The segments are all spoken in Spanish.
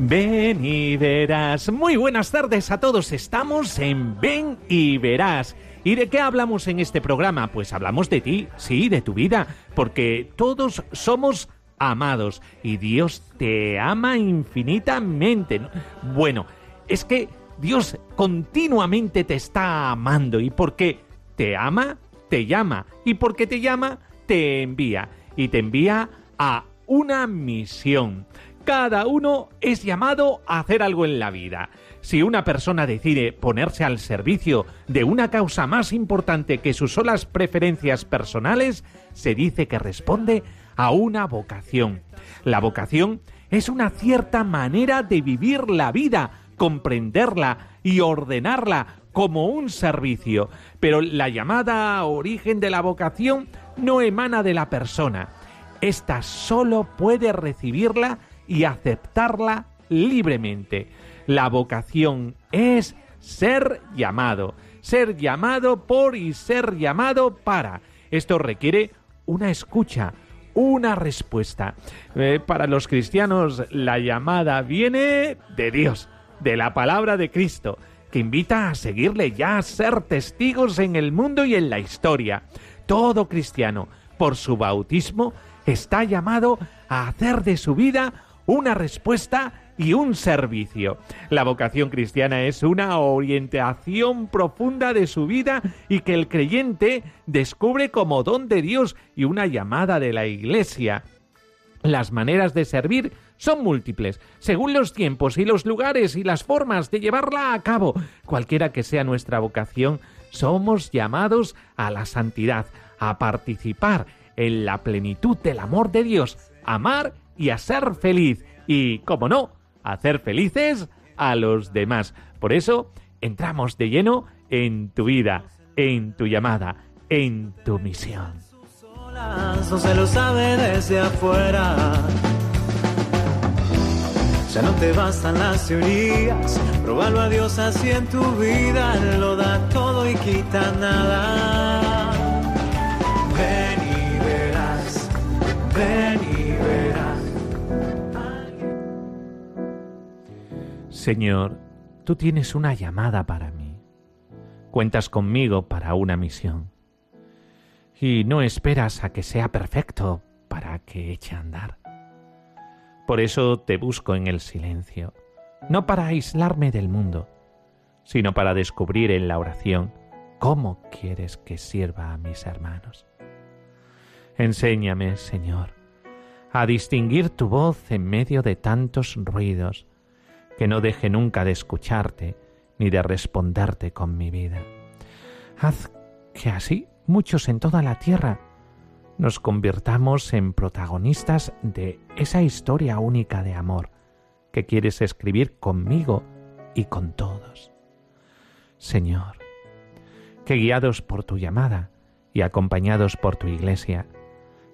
ven y verás. Muy buenas tardes a todos. Estamos en Ven y verás. ¿Y de qué hablamos en este programa? Pues hablamos de ti, sí, de tu vida, porque todos somos amados y Dios te ama infinitamente. ¿no? Bueno, es que Dios continuamente te está amando y porque te ama, te llama y porque te llama, te envía y te envía a una misión. Cada uno es llamado a hacer algo en la vida. Si una persona decide ponerse al servicio de una causa más importante que sus solas preferencias personales, se dice que responde a una vocación. La vocación es una cierta manera de vivir la vida, comprenderla y ordenarla como un servicio. Pero la llamada origen de la vocación no emana de la persona. Esta solo puede recibirla y aceptarla libremente. La vocación es ser llamado, ser llamado por y ser llamado para. Esto requiere una escucha, una respuesta. Eh, para los cristianos la llamada viene de Dios, de la palabra de Cristo, que invita a seguirle ya a ser testigos en el mundo y en la historia. Todo cristiano, por su bautismo, está llamado a hacer de su vida una respuesta y un servicio. La vocación cristiana es una orientación profunda de su vida y que el creyente descubre como don de Dios y una llamada de la Iglesia. Las maneras de servir son múltiples, según los tiempos y los lugares y las formas de llevarla a cabo. Cualquiera que sea nuestra vocación, somos llamados a la santidad, a participar en la plenitud del amor de Dios, amar y a ser feliz y, como no, a hacer felices a los demás. Por eso, entramos de lleno en tu vida, en tu llamada, en tu misión. No se lo sabe desde afuera. Ya no te bastan las teorías, probalo a Dios así en tu vida, lo da todo y quita nada. Ven y verás, ven y Señor, tú tienes una llamada para mí. Cuentas conmigo para una misión. Y no esperas a que sea perfecto para que eche a andar. Por eso te busco en el silencio, no para aislarme del mundo, sino para descubrir en la oración cómo quieres que sirva a mis hermanos. Enséñame, Señor, a distinguir tu voz en medio de tantos ruidos, que no deje nunca de escucharte ni de responderte con mi vida. Haz que así muchos en toda la tierra nos convirtamos en protagonistas de esa historia única de amor que quieres escribir conmigo y con todos. Señor, que guiados por tu llamada y acompañados por tu iglesia,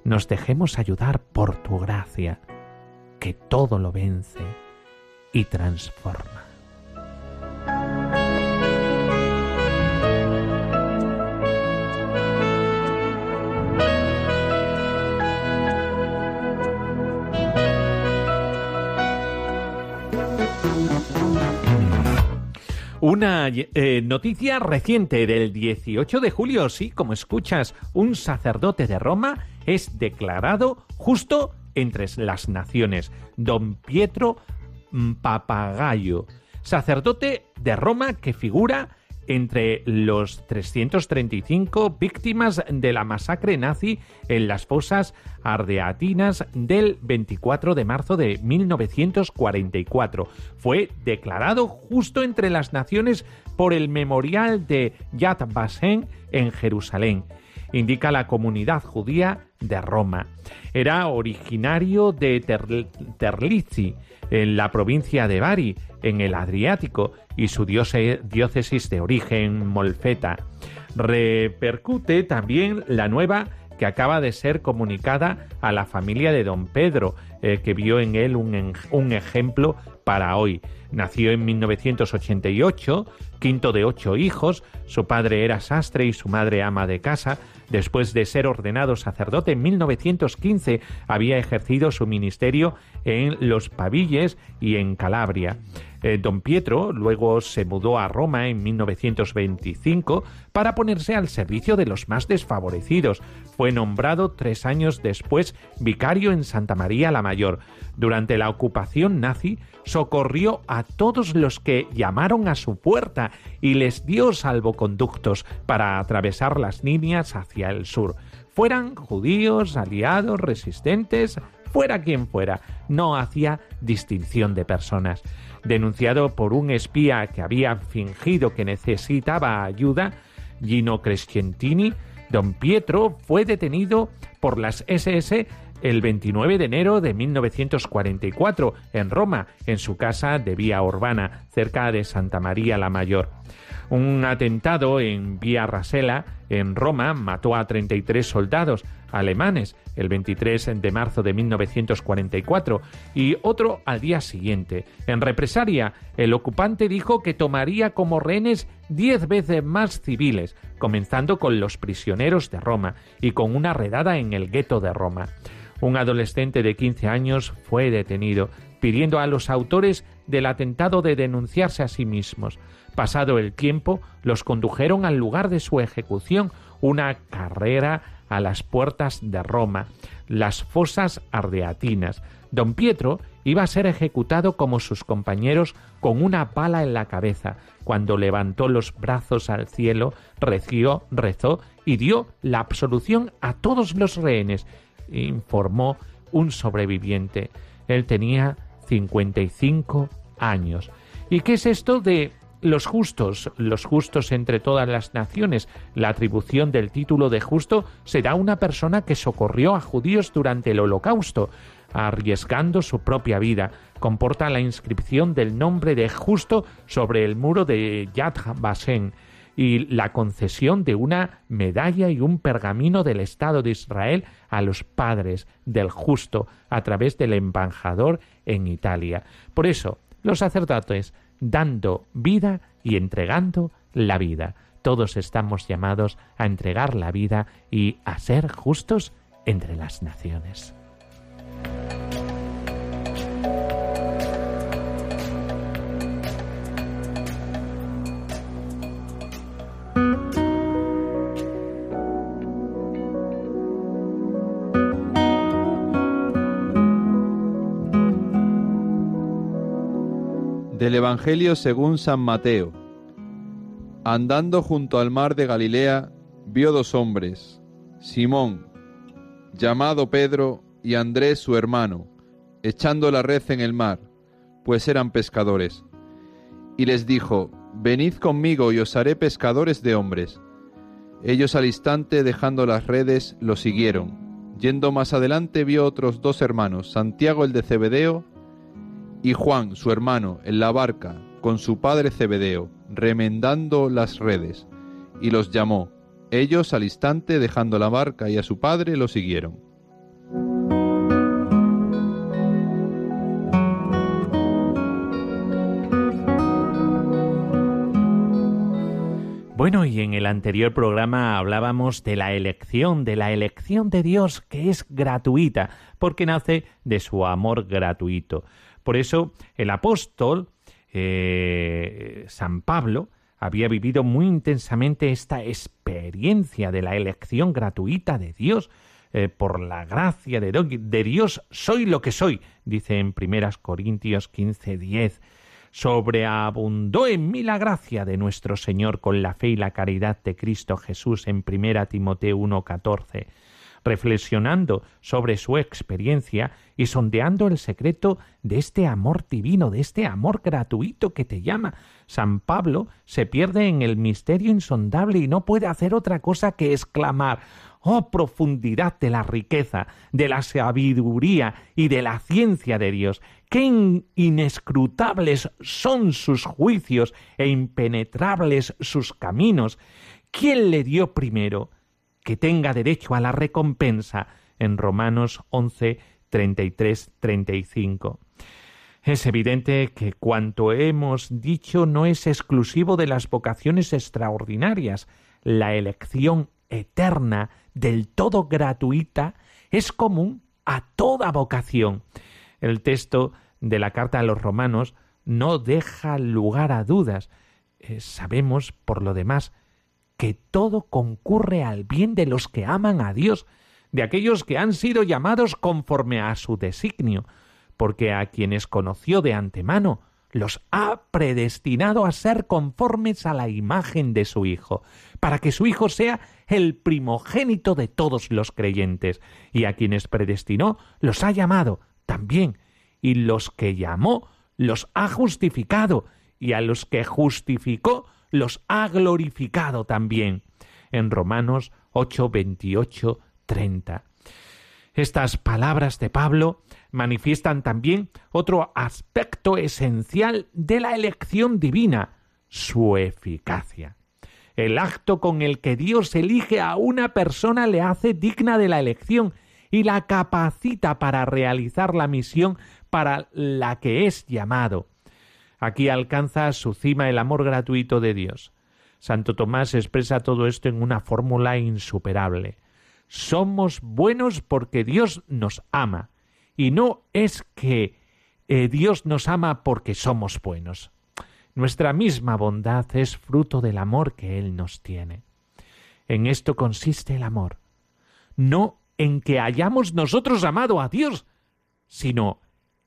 nos dejemos ayudar por tu gracia, que todo lo vence y transforma. Una eh, noticia reciente del 18 de julio, sí, como escuchas, un sacerdote de Roma es declarado justo entre las naciones, don Pietro Papagayo. sacerdote de Roma que figura entre los 335 víctimas de la masacre nazi en las fosas ardeatinas del 24 de marzo de 1944. Fue declarado justo entre las naciones por el memorial de Yad Vashem en Jerusalén. Indica la comunidad judía de Roma. Era originario de Terlizzi, en la provincia de Bari, en el Adriático, y su diócesis de origen molfeta. Repercute también la nueva que acaba de ser comunicada a la familia de don Pedro, eh, que vio en él un, un ejemplo para hoy. Nació en 1988, quinto de ocho hijos, su padre era sastre y su madre ama de casa, Después de ser ordenado sacerdote en 1915, había ejercido su ministerio en los Pavilles y en Calabria. Eh, don Pietro luego se mudó a Roma en 1925 para ponerse al servicio de los más desfavorecidos. Fue nombrado tres años después vicario en Santa María la Mayor. Durante la ocupación nazi socorrió a todos los que llamaron a su puerta y les dio salvoconductos para atravesar las líneas hacia el sur. Fueran judíos, aliados, resistentes, fuera quien fuera, no hacía distinción de personas. Denunciado por un espía que había fingido que necesitaba ayuda, Gino Crescentini, don Pietro fue detenido por las SS el 29 de enero de 1944 en Roma, en su casa de Vía Urbana, cerca de Santa María la Mayor. Un atentado en Vía Rasela, en Roma, mató a 33 soldados alemanes el 23 de marzo de 1944 y otro al día siguiente. En represalia, el ocupante dijo que tomaría como rehenes diez veces más civiles, comenzando con los prisioneros de Roma y con una redada en el gueto de Roma. Un adolescente de 15 años fue detenido, pidiendo a los autores del atentado de denunciarse a sí mismos. Pasado el tiempo, los condujeron al lugar de su ejecución, una carrera a las puertas de Roma, las fosas ardeatinas. Don Pietro iba a ser ejecutado como sus compañeros con una pala en la cabeza. Cuando levantó los brazos al cielo, reció, rezó y dio la absolución a todos los rehenes, informó un sobreviviente. Él tenía 55 años. ¿Y qué es esto de los justos, los justos entre todas las naciones? La atribución del título de justo será una persona que socorrió a judíos durante el holocausto, arriesgando su propia vida. Comporta la inscripción del nombre de justo sobre el muro de Yad Vashem y la concesión de una medalla y un pergamino del Estado de Israel a los padres del justo a través del embajador en Italia. Por eso, los sacerdotes dando vida y entregando la vida. Todos estamos llamados a entregar la vida y a ser justos entre las naciones. Del Evangelio según San Mateo. Andando junto al mar de Galilea, vio dos hombres, Simón, llamado Pedro, y Andrés su hermano, echando la red en el mar, pues eran pescadores. Y les dijo, Venid conmigo y os haré pescadores de hombres. Ellos al instante, dejando las redes, lo siguieron. Yendo más adelante, vio otros dos hermanos, Santiago el de Cebedeo, y Juan, su hermano, en la barca, con su padre Cebedeo, remendando las redes, y los llamó. Ellos al instante, dejando la barca y a su padre, lo siguieron. Bueno, y en el anterior programa hablábamos de la elección, de la elección de Dios que es gratuita, porque nace de su amor gratuito. Por eso el apóstol eh, San Pablo había vivido muy intensamente esta experiencia de la elección gratuita de Dios. Eh, por la gracia de, Dios soy lo que soy, dice en Primeras Corintios 15, 10. sobreabundó en mí la gracia de nuestro Señor con la fe y la caridad de Cristo Jesús en primera Timoteo 1.14 reflexionando sobre su experiencia y sondeando el secreto de este amor divino, de este amor gratuito que te llama. San Pablo se pierde en el misterio insondable y no puede hacer otra cosa que exclamar Oh profundidad de la riqueza, de la sabiduría y de la ciencia de Dios. Qué inescrutables son sus juicios e impenetrables sus caminos. ¿Quién le dio primero? Que tenga derecho a la recompensa en Romanos 11, 33, 35. Es evidente que cuanto hemos dicho no es exclusivo de las vocaciones extraordinarias. La elección eterna, del todo gratuita, es común a toda vocación. El texto de la carta a los romanos no deja lugar a dudas. Eh, sabemos, por lo demás, que todo concurre al bien de los que aman a Dios, de aquellos que han sido llamados conforme a su designio, porque a quienes conoció de antemano, los ha predestinado a ser conformes a la imagen de su Hijo, para que su Hijo sea el primogénito de todos los creyentes, y a quienes predestinó los ha llamado también, y los que llamó los ha justificado, y a los que justificó los ha glorificado también. En Romanos 8, 28, 30. Estas palabras de Pablo manifiestan también otro aspecto esencial de la elección divina, su eficacia. El acto con el que Dios elige a una persona le hace digna de la elección y la capacita para realizar la misión para la que es llamado. Aquí alcanza su cima el amor gratuito de Dios. Santo Tomás expresa todo esto en una fórmula insuperable. Somos buenos porque Dios nos ama, y no es que eh, Dios nos ama porque somos buenos. Nuestra misma bondad es fruto del amor que Él nos tiene. En esto consiste el amor, no en que hayamos nosotros amado a Dios, sino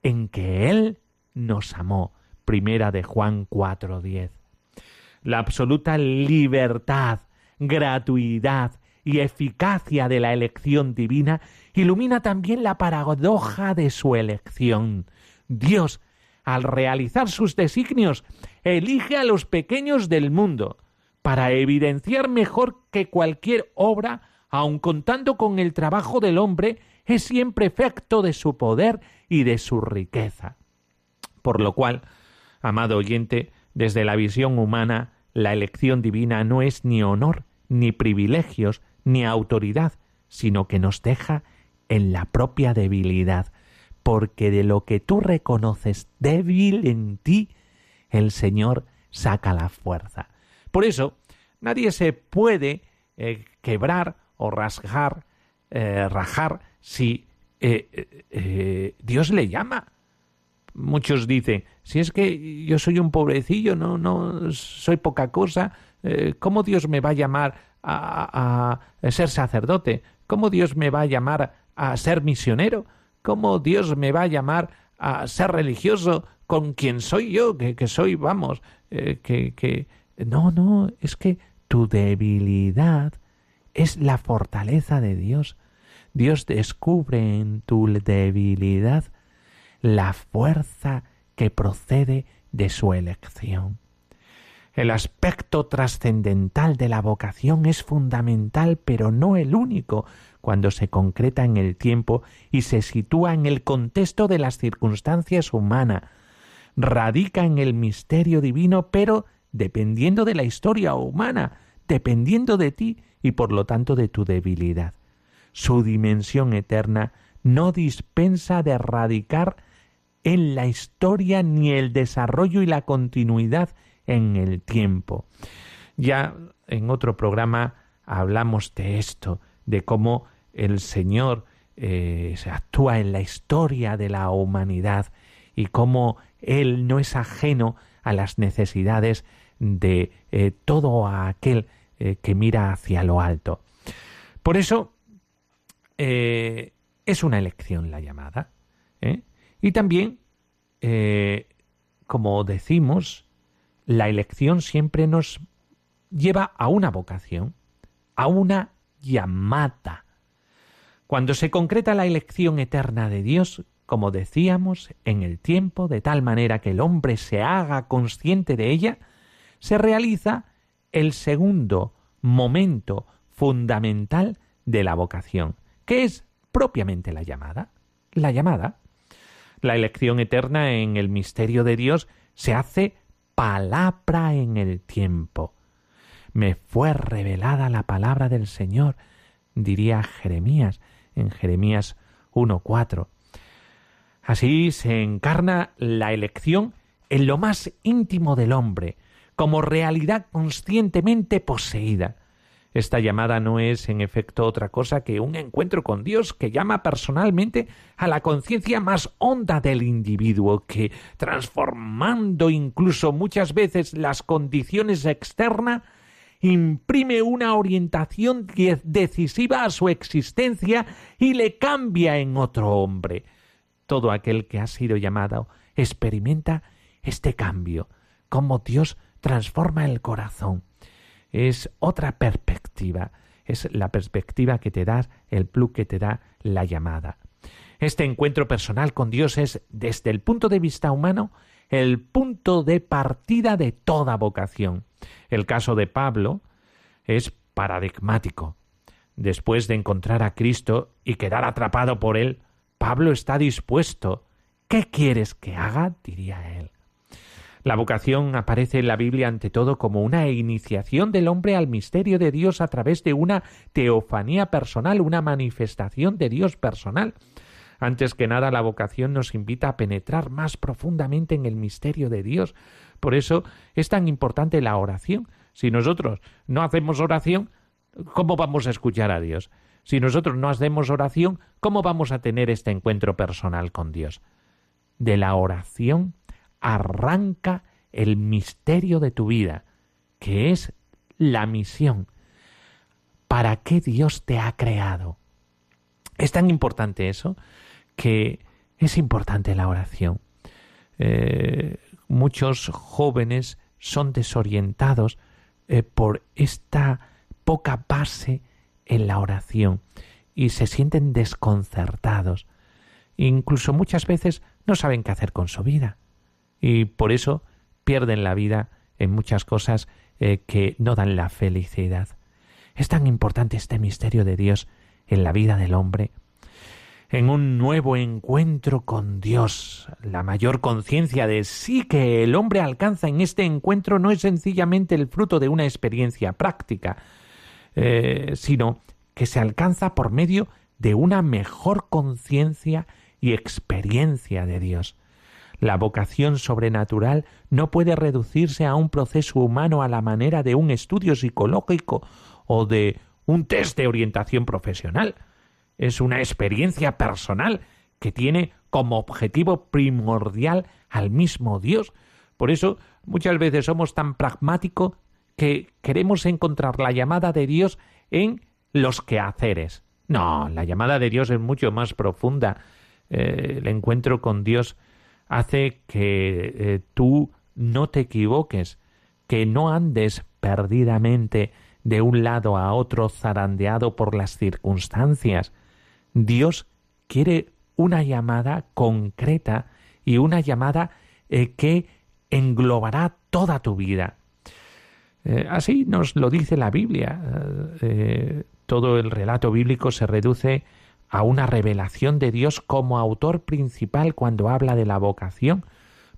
en que Él nos amó primera de Juan 4:10. La absoluta libertad, gratuidad y eficacia de la elección divina ilumina también la paradoja de su elección. Dios, al realizar sus designios, elige a los pequeños del mundo, para evidenciar mejor que cualquier obra, aun contando con el trabajo del hombre, es siempre efecto de su poder y de su riqueza. Por lo cual, Amado oyente, desde la visión humana, la elección divina no es ni honor, ni privilegios, ni autoridad, sino que nos deja en la propia debilidad, porque de lo que tú reconoces débil en ti, el Señor saca la fuerza. Por eso, nadie se puede eh, quebrar o rasgar, eh, rajar si eh, Dios le llama muchos dicen, si es que yo soy un pobrecillo, no, no soy poca cosa, eh, ¿cómo Dios me va a llamar a, ser sacerdote? ¿Cómo Dios me va a llamar a ser misionero? ¿Cómo Dios me va a llamar a ser religioso con quien soy yo? Que, soy, vamos, eh, que, que... No, no, es que tu debilidad es la fortaleza de Dios. Dios descubre en tu debilidad la fuerza que procede de su elección. El aspecto trascendental de la vocación es fundamental, pero no el único, cuando se concreta en el tiempo y se sitúa en el contexto de las circunstancias humanas. Radica en el misterio divino, pero dependiendo de la historia humana, dependiendo de ti y por lo tanto de tu debilidad. Su dimensión eterna no dispensa de radicar en la historia ni el desarrollo y la continuidad en el tiempo. Ya en otro programa hablamos de esto, de cómo el Señor eh, se actúa en la historia de la humanidad y cómo Él no es ajeno a las necesidades de eh, todo aquel eh, que mira hacia lo alto. Por eso es una elección la llamada. Y también eh, como decimos, la elección siempre nos lleva a una vocación, a una llamada. Cuando se concreta la elección eterna de Dios, como decíamos, en el tiempo, de tal manera que el hombre se haga consciente de ella, se realiza el segundo momento fundamental de la vocación, que es propiamente la llamada. La llamada. La elección eterna en el misterio de Dios se hace palabra en el tiempo. Me fue revelada la palabra del Señor, diría Jeremías en Jeremías 1.4. Así se encarna la elección en lo más íntimo del hombre, como realidad conscientemente poseída. Esta llamada no es en efecto otra cosa que un encuentro con Dios que llama personalmente a la conciencia más honda del individuo, que, transformando incluso muchas veces las condiciones externas, imprime una orientación decisiva a su existencia y le cambia en otro hombre. Todo aquel que ha sido llamado experimenta este cambio, como Dios transforma el corazón. Es otra perspectiva, es la perspectiva que te da el plus que te da la llamada. Este encuentro personal con Dios es, desde el punto de vista humano, el punto de partida de toda vocación. El caso de Pablo es paradigmático. Después de encontrar a Cristo y quedar atrapado por él, Pablo está dispuesto. ¿Qué quieres que haga? diría él. La vocación aparece en la Biblia ante todo como una iniciación del hombre al misterio de Dios a través de una teofanía personal, una manifestación de Dios personal. Antes que nada, la vocación nos invita a penetrar más profundamente en el misterio de Dios. Por eso es tan importante la oración. Si nosotros no hacemos oración, ¿cómo vamos a escuchar a Dios? Si nosotros no hacemos oración, ¿cómo vamos a tener este encuentro personal con Dios? De la oración arranca el misterio de tu vida, que es la misión. ¿Para qué Dios te ha creado? Es tan importante eso que es importante la oración. Eh, muchos jóvenes son desorientados eh, por esta poca base en la oración y se sienten desconcertados. Incluso muchas veces no saben qué hacer con su vida y por eso pierden la vida en muchas cosas eh, que no dan la felicidad. Es tan importante este misterio de Dios en la vida del hombre en un nuevo encuentro con Dios. La mayor conciencia de sí que el hombre alcanza en este encuentro no es sencillamente el fruto de una experiencia práctica, eh, sino que se alcanza por medio de una mejor conciencia y experiencia de Dios. La vocación sobrenatural no puede reducirse a un proceso humano a la manera de un estudio psicológico o de un test de orientación profesional es una experiencia personal que tiene como objetivo primordial al mismo Dios. Por eso muchas veces somos tan pragmáticos que queremos encontrar la llamada de Dios en los quehaceres. No, la llamada de Dios es mucho más profunda. Eh, el encuentro con Dios hace que eh, tú no te equivoques, que no andes perdidamente de un lado a otro zarandeado por las circunstancias, Dios quiere una llamada concreta y una llamada eh, que englobará toda tu vida. Eh, así nos lo dice la Biblia. Todo el relato bíblico se reduce a una revelación de Dios como autor principal cuando habla de la vocación,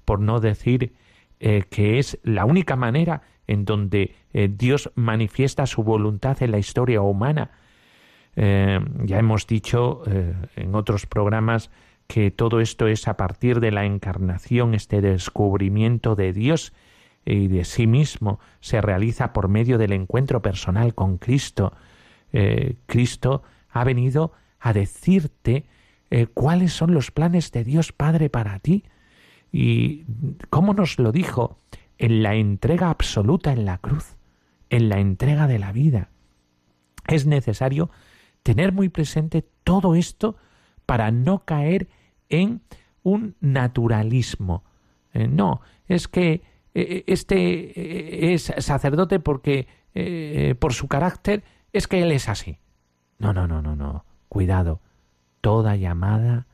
por no decir que es la única manera en donde Dios manifiesta su voluntad en la historia humana eh, ya hemos dicho eh, en otros programas que todo esto es a partir de la encarnación, este descubrimiento de Dios y de sí mismo se realiza por medio del encuentro personal con Cristo. Eh, Cristo ha venido a decirte cuáles son los planes de Dios Padre para ti. ¿Y cómo nos lo dijo? En la entrega absoluta en la cruz, en la entrega de la vida. Es necesario tener muy presente todo esto para no caer en un naturalismo. Eh, no, es que eh, este es sacerdote porque por su carácter es que él es así. No, no, no, no, no. Cuidado. Toda llamada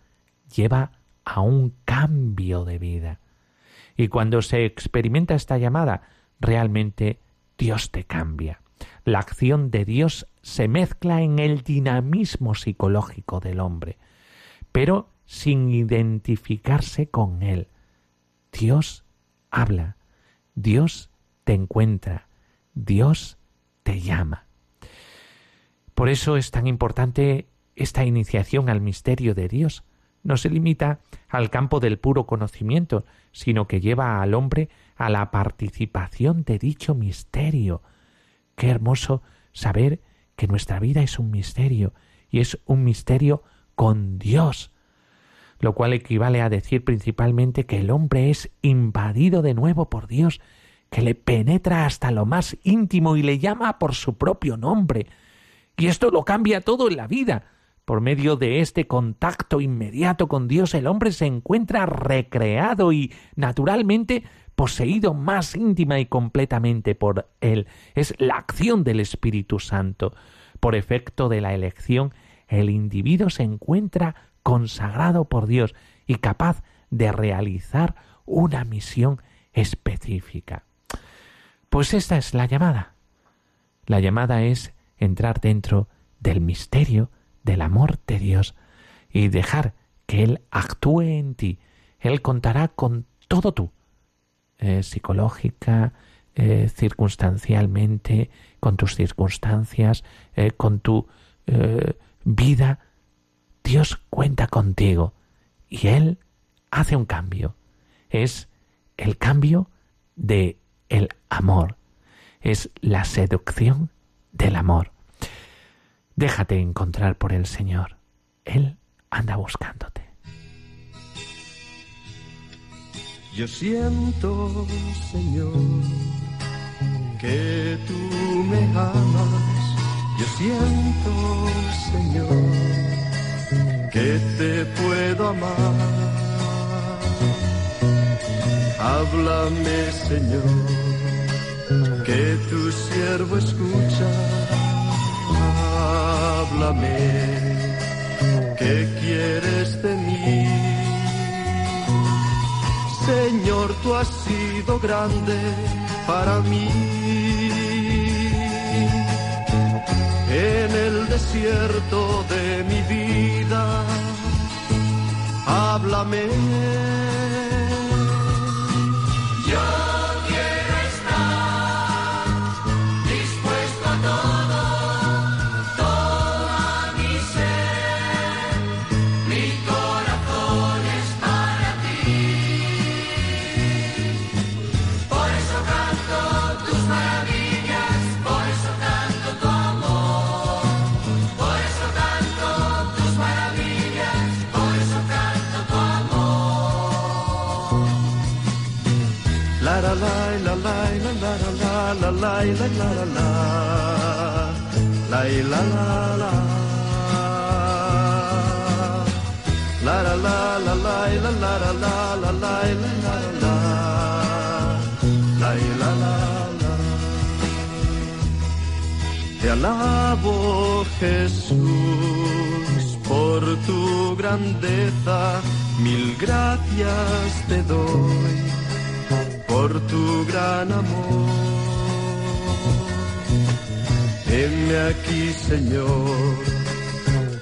lleva a un cambio de vida. Y cuando se experimenta esta llamada, realmente Dios te cambia. La acción de Dios se mezcla en el dinamismo psicológico del hombre, pero sin identificarse con él. Dios habla, Dios te encuentra, Dios te llama. Por eso es tan importante esta iniciación al misterio de Dios. No se limita al campo del puro conocimiento, sino que lleva al hombre a la participación de dicho misterio. Qué hermoso saber que nuestra vida es un misterio, y es un misterio con Dios, lo cual equivale a decir principalmente que el hombre es invadido de nuevo por Dios, que le penetra hasta lo más íntimo y le llama por su propio nombre. Y esto lo cambia todo en la vida. Por medio de este contacto inmediato con Dios, el hombre se encuentra recreado y, naturalmente, poseído más íntima y completamente por Él. Es la acción del Espíritu Santo. Por efecto de la elección, el individuo se encuentra consagrado por Dios y capaz de realizar una misión específica. Pues esta es la llamada. La llamada es entrar dentro del misterio del amor de Dios y dejar que Él actúe en ti. Él contará con todo tú, eh, psicológica, eh, circunstancialmente, con tus circunstancias, eh, con tu vida. Dios cuenta contigo y Él hace un cambio. Es el cambio de el amor. Es la seducción del amor. Déjate encontrar por el Señor. Él anda buscándote. Yo siento, Señor, que tú me amas. Yo siento, Señor, que te puedo amar. Háblame, Señor, que tu siervo escucha háblame, ¿qué quieres de mí? Señor, tú has sido grande para mí. En el desierto de mi vida, háblame la la la la la la la la la la La la la la la la la la la la la la la Te alabo Jesús por tu grandeza, mil gracias te doy por tu gran amor. Heme aquí, Señor,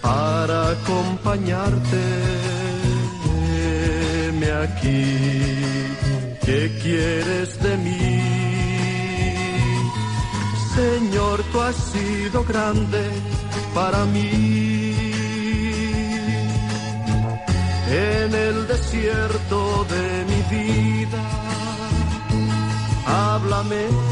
para acompañarte. Aquí, ¿qué quieres de mí? Señor, tú has sido grande para mí. En el desierto de mi vida, háblame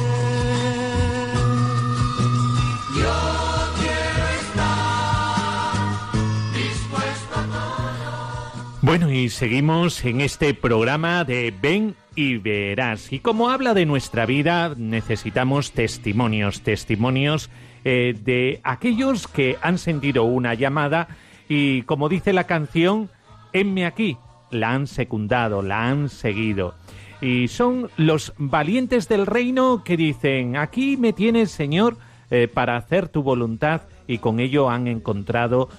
Bueno, y seguimos en este programa de Ven y Verás. Y como habla de nuestra vida, necesitamos testimonios, testimonios eh, de aquellos que han sentido una llamada y, como dice la canción, enme aquí, la han secundado, la han seguido. Y son los valientes del reino que dicen, aquí me tienes, Señor, eh, para hacer tu voluntad y con ello han encontrado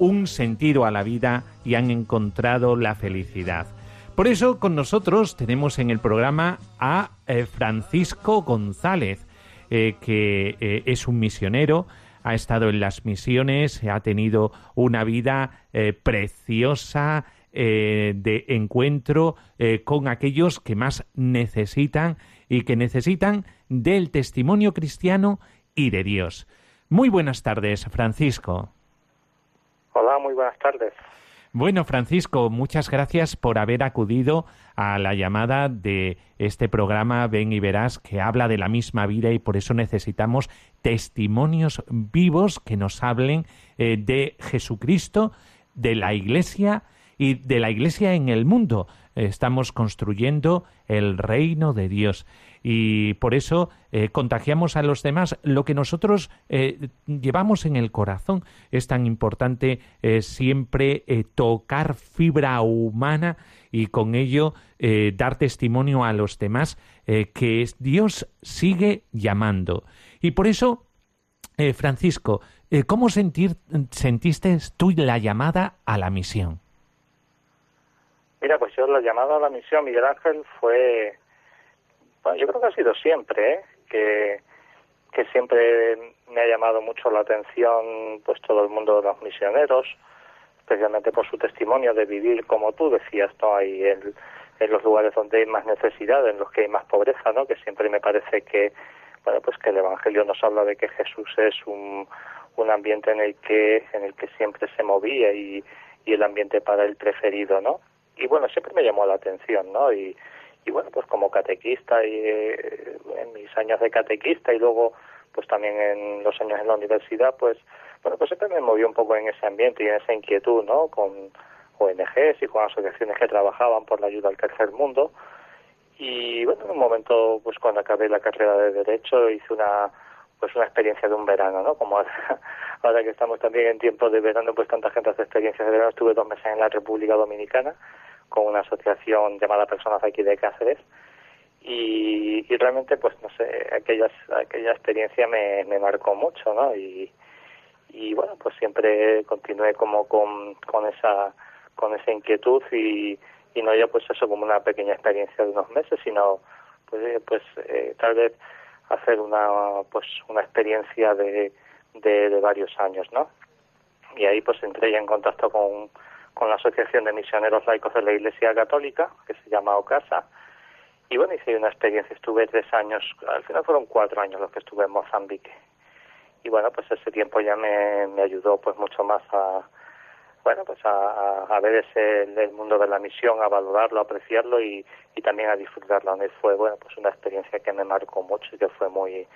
un sentido a la vida y han encontrado la felicidad. Por eso con nosotros tenemos en el programa a eh, Francisco González, eh, que eh, es un misionero, ha estado en las misiones, ha tenido una vida preciosa de encuentro con aquellos que más necesitan y que necesitan del testimonio cristiano y de Dios. Muy buenas tardes, Francisco. Hola, muy buenas tardes. Bueno, Francisco, muchas gracias por haber acudido a la llamada de este programa Ven y Verás que habla de la misma vida y por eso necesitamos testimonios vivos que nos hablen eh, de Jesucristo, de la Iglesia y de la Iglesia en el mundo. Estamos construyendo el reino de Dios y por eso eh, contagiamos a los demás lo que nosotros eh, llevamos en el corazón. Es tan importante eh, siempre tocar fibra humana y con ello dar testimonio a los demás que Dios sigue llamando. Y por eso, Francisco, ¿cómo sentir, sentiste tú la llamada a la misión? Mira, pues yo la llamada a la misión, Miguel Ángel, fue bueno, yo creo que ha sido siempre, ¿eh? que, que siempre me ha llamado mucho la atención pues todo el mundo de los misioneros, especialmente por su testimonio de vivir como tú decías, ¿no? Ahí en, en los lugares donde hay más necesidad, en los que hay más pobreza, ¿no? Que siempre me parece que, bueno, pues que el Evangelio nos habla de que Jesús es un, un ambiente en el que, en el que siempre se movía y, y el ambiente para él preferido, ¿no? Y bueno, siempre me llamó la atención, ¿no? Y, y bueno, pues como catequista y eh, en mis años de catequista y luego pues también en los años en la universidad, pues bueno, pues siempre me movió un poco en ese ambiente y en esa inquietud, ¿no? Con ONGs y con asociaciones que trabajaban por la ayuda al tercer mundo. Y bueno, en un momento, pues cuando acabé la carrera de Derecho, hice una pues una experiencia de un verano, ¿no? Como ahora, que estamos también en tiempo de verano, pues tanta gente hace experiencias de verano. Estuve dos meses en la República Dominicana con una asociación llamada Personas aquí de Cáceres. Y, y realmente pues no sé aquellas aquella experiencia me, me marcó mucho no y, y bueno pues siempre continué como con, con esa con esa inquietud y, y no ya pues eso como una pequeña experiencia de unos meses sino pues eh, pues eh, tal vez hacer una pues una experiencia de, de, de varios años no y ahí pues entré ya en contacto con con la Asociación de Misioneros Laicos de la Iglesia Católica, que se llama OCASA. Y bueno, hice una experiencia, estuve tres años, al final fueron cuatro años los que estuve en Mozambique. Y bueno, pues ese tiempo ya me, me ayudó pues mucho más a, bueno, pues a, a, ver ese el mundo de la misión, a valorarlo, a apreciarlo y, y también a disfrutarlo. Y fue, bueno, pues una experiencia que me marcó mucho y que fue muy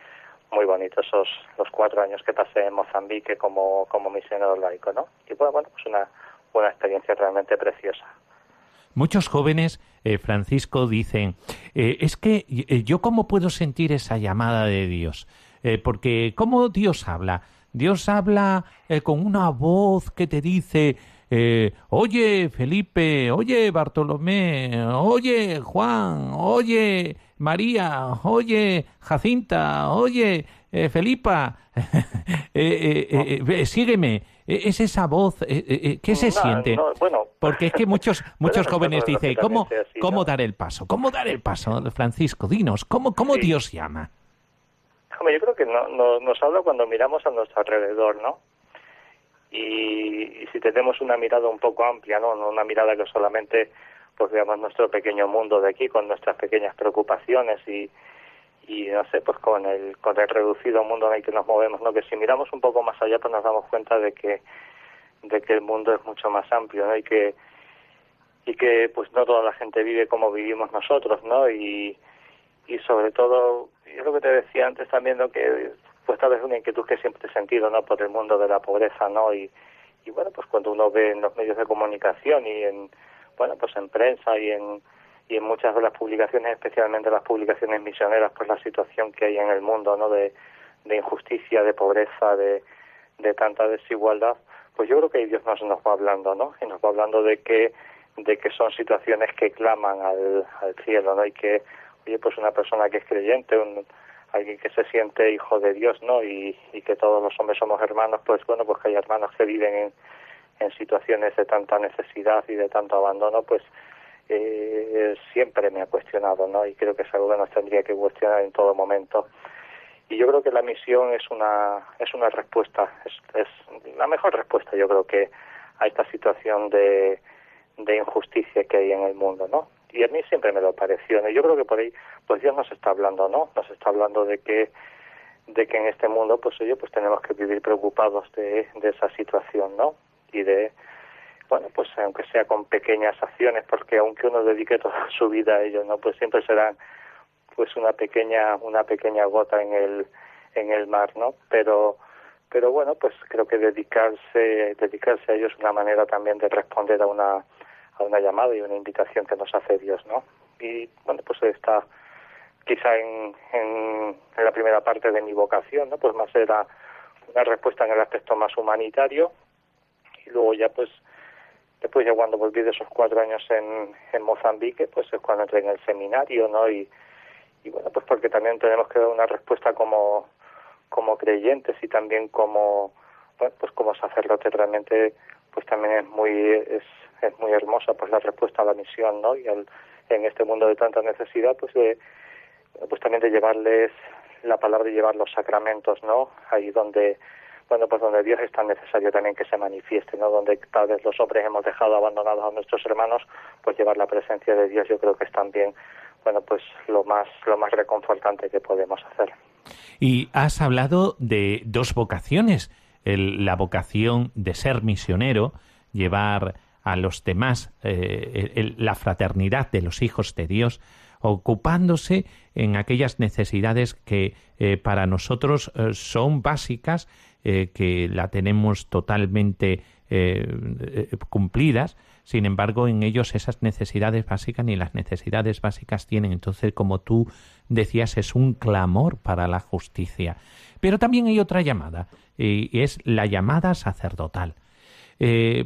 muy bonito esos los cuatro años que pasé en Mozambique como, como misionero laico, ¿no? Y bueno, bueno pues una, una experiencia realmente preciosa. Muchos jóvenes, eh, Francisco, dicen, eh, es que eh, yo cómo puedo sentir esa llamada de Dios, porque ¿cómo Dios habla? Dios habla con una voz que te dice, oye Felipe, oye Bartolomé, oye Juan, oye María, oye Jacinta, oye Felipa, sígueme. E-, ¿Es esa voz? E-, e-, ¿Qué se siente? bueno, Porque es que muchos, muchos jóvenes dicen, ¿cómo, ¿cómo dar el paso? ¿Cómo dar el paso, Francisco? Dinos, ¿cómo, cómo Dios llama? yo creo que no, no, nos habla cuando miramos a nuestro alrededor, ¿no? Y, si tenemos una mirada un poco amplia, ¿no? Una mirada que solamente, pues veamos nuestro pequeño mundo de aquí, con nuestras pequeñas preocupaciones y, y no sé, pues con el, con el reducido mundo en el que nos movemos, ¿no? Que si miramos un poco más allá, pues nos damos cuenta de que, de que el mundo es mucho más amplio, ¿no? Y que, y que pues no toda la gente vive como vivimos nosotros, ¿no? Y, y sobre todo, yo lo que te decía antes también, ¿no? Que pues tal vez una inquietud que siempre he sentido, ¿no? Por el mundo de la pobreza, ¿no? Y, y bueno, pues cuando uno ve en los medios de comunicación y en, bueno, pues en prensa y en, y en muchas de las publicaciones, especialmente las publicaciones misioneras, pues la situación que hay en el mundo, ¿no? De, injusticia, de pobreza, de, tanta desigualdad, pues yo creo que Dios nos, nos va hablando, ¿no? Y nos va hablando de que de que son situaciones que claman al, al cielo, ¿no? Y que, oye, pues una persona que es creyente, un, alguien que se siente hijo de Dios, ¿no? Y, y que todos los hombres somos hermanos, pues bueno, pues que hay hermanos que viven en, en situaciones de tanta necesidad y de tanto abandono, pues eh, siempre me ha cuestionado, ¿no? Y creo que es algo nos tendría que cuestionar en todo momento. Y yo creo que la misión es una es una respuesta, es, es la mejor respuesta, yo creo que a esta situación de, de injusticia que hay en el mundo, ¿no? Y a mí siempre me lo pareció, ¿no? Yo creo que por ahí, pues Dios nos está hablando, ¿no? Nos está hablando de que de que en este mundo, pues oye, pues tenemos que vivir preocupados de, de esa situación, ¿no? Y de, bueno, pues aunque sea con pequeñas acciones, porque aunque uno dedique toda su vida a ello, ¿no? Pues siempre serán, pues una pequeña, una pequeña gota en el, en el mar, ¿no? Pero, pero bueno, pues creo que dedicarse, dedicarse a ello es una manera también de responder a una, a una llamada y una invitación que nos hace Dios, ¿no? Y bueno, pues está quizá en, en, en la primera parte de mi vocación, ¿no? Pues más era una respuesta en el aspecto más humanitario y luego ya pues después ya cuando volví de esos cuatro años en, en Mozambique pues es cuando entré en el seminario no y, y bueno pues porque también tenemos que dar una respuesta como como creyentes y también como bueno pues como sacerdote realmente pues también es muy es, es muy hermosa pues la respuesta a la misión no y al, en este mundo de tanta necesidad pues de pues también de llevarles la palabra y llevar los sacramentos no ahí donde bueno, pues donde Dios es tan necesario también que se manifieste, ¿no? Donde tal vez los hombres hemos dejado abandonados a nuestros hermanos, pues llevar la presencia de Dios yo creo que es también, bueno, pues lo más, lo más reconfortante que podemos hacer. Y has hablado de dos vocaciones, el, la vocación de ser misionero, llevar a los demás eh, el, la fraternidad de los hijos de Dios, ocupándose en aquellas necesidades que eh, para nosotros eh, son básicas eh, que la tenemos totalmente cumplidas, sin embargo, en ellos esas necesidades básicas ni las necesidades básicas tienen. Entonces, como tú decías, es un clamor para la justicia. Pero también hay otra llamada, y es la llamada sacerdotal.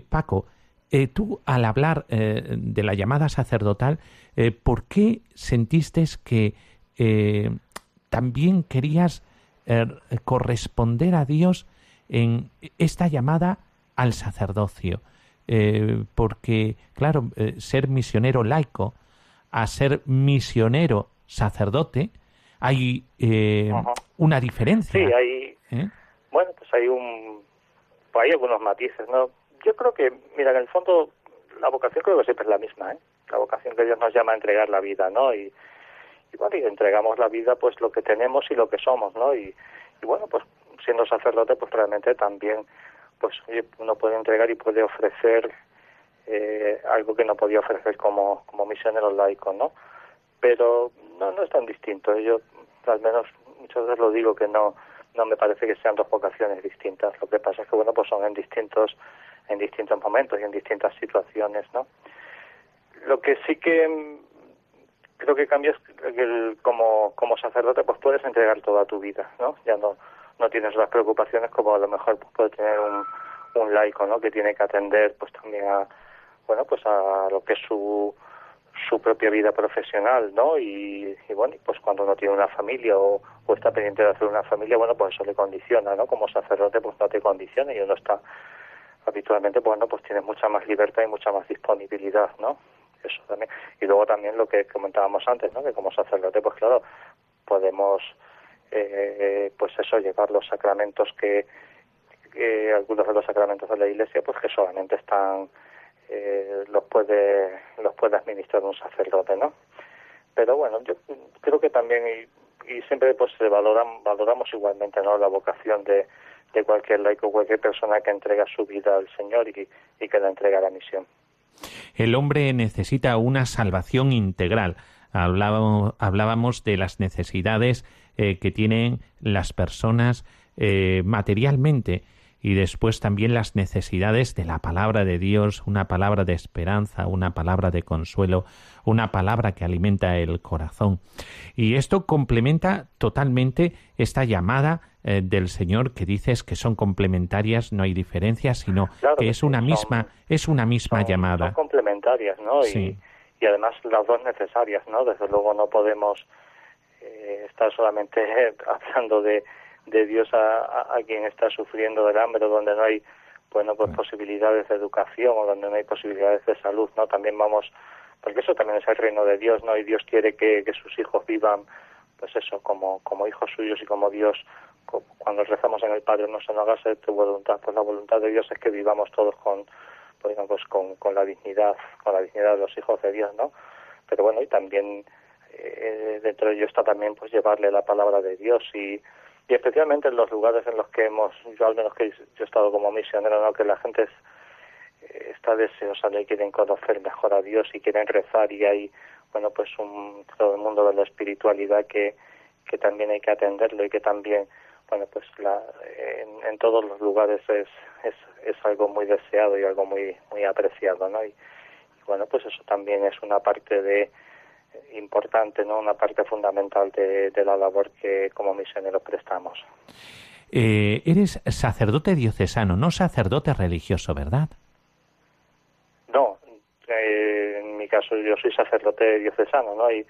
Paco, tú al hablar de la llamada sacerdotal, ¿por qué sentiste que también querías corresponder a Dios en esta llamada al sacerdocio. Eh, porque, claro, eh, ser misionero laico a ser misionero sacerdote, hay eh, una diferencia. Sí, hay. Bueno, pues hay un. Pues hay algunos matices, ¿no? Yo creo que, mira, en el fondo, la vocación creo que siempre es la misma, ¿eh? La vocación que Dios nos llama a entregar la vida, ¿no? Y, bueno, y entregamos la vida, pues lo que tenemos y lo que somos, ¿no? Y, bueno, pues siendo sacerdote, pues realmente también, pues uno puede entregar y puede ofrecer eh, algo que no podía ofrecer como, como misionero laico, ¿no? Pero no, no es tan distinto. Yo, al menos, muchas veces lo digo que no, no me parece que sean dos vocaciones distintas. Lo que pasa es que, bueno, pues son en distintos, en distintos momentos y en distintas situaciones, ¿no? Lo que sí que creo que cambias el, como, como sacerdote, pues puedes entregar toda tu vida, ¿no? Ya no, no tienes las preocupaciones como a lo mejor puede tener un, un laico, ¿no? Que tiene que atender pues también a, bueno, pues a lo que es su su propia vida profesional, ¿no? Y, y bueno, pues cuando uno tiene una familia o, o, está pendiente de hacer una familia, bueno, pues eso le condiciona, ¿no? Como sacerdote, pues no te condiciona y uno está habitualmente, bueno, pues tiene mucha más libertad y mucha más disponibilidad, ¿no? Eso también. Y luego también lo que comentábamos antes, ¿no? Que como sacerdote, pues claro, podemos eh, pues eso, llevar los sacramentos que, que, algunos de los sacramentos de la Iglesia, pues que solamente están, eh, los puede los puede administrar un sacerdote, ¿no? Pero bueno, yo creo que también y, y siempre pues se valoran, valoramos igualmente, ¿no? La vocación de, de cualquier laico, cualquier persona que entrega su vida al Señor y, y que la entrega a la misión. El hombre necesita una salvación integral. Hablábamos, hablábamos de las necesidades eh, que tienen las personas eh, materialmente. Y después también las necesidades de la palabra de Dios, una palabra de esperanza, una palabra de consuelo, una palabra que alimenta el corazón. Y esto complementa totalmente esta llamada eh, del Señor que dices que son complementarias, no hay diferencia, sino que es una misma, es una misma llamada. Son complementarias, ¿no? Y, y además las dos necesarias, ¿no? Desde luego no podemos eh, estar solamente hablando de de Dios a, a, quien está sufriendo del hambre, donde no hay bueno pues posibilidades de educación o donde no hay posibilidades de salud, ¿no? También vamos, porque eso también es el reino de Dios, ¿no? Y Dios quiere que, que sus hijos vivan, pues eso, como, como hijos suyos y como Dios, cuando rezamos en el Padre, no se nos haga ser tu voluntad, pues la voluntad de Dios es que vivamos todos con, pues, pues con, con la dignidad, con la dignidad de los hijos de Dios, ¿no? Pero bueno, y también eh, dentro de ello está también pues llevarle la palabra de Dios y y especialmente en los lugares en los que hemos, yo al menos que yo he estado como misionero, ¿no? que la gente eh, está deseosa y quieren conocer mejor a Dios y quieren rezar y hay, bueno, pues un, todo el mundo de la espiritualidad que, que también hay que atenderlo y que también, bueno, pues la, en, en todos los lugares es, es, es algo muy deseado y algo muy, muy apreciado, ¿no? y bueno, pues eso también es una parte de, importante, ¿no? Una parte fundamental de, la labor que como misioneros prestamos. Eh, eres sacerdote diocesano, no sacerdote religioso, ¿verdad? No, eh, en mi caso yo soy sacerdote diocesano, ¿no? Y,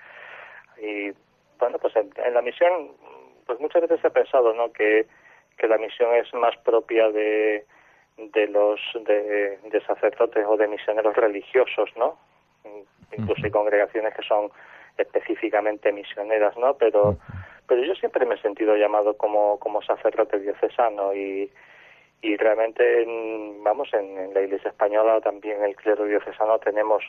bueno, pues en, la misión, pues muchas veces he pensado, ¿no? Que, que la misión es más propia de, de los de, de sacerdotes o de misioneros religiosos, ¿no? Incluso hay congregaciones que son específicamente misioneras, ¿no? Pero, pero yo siempre me he sentido llamado como, como sacerdote diocesano y, y realmente, vamos, en, la Iglesia Española también el clero diocesano tenemos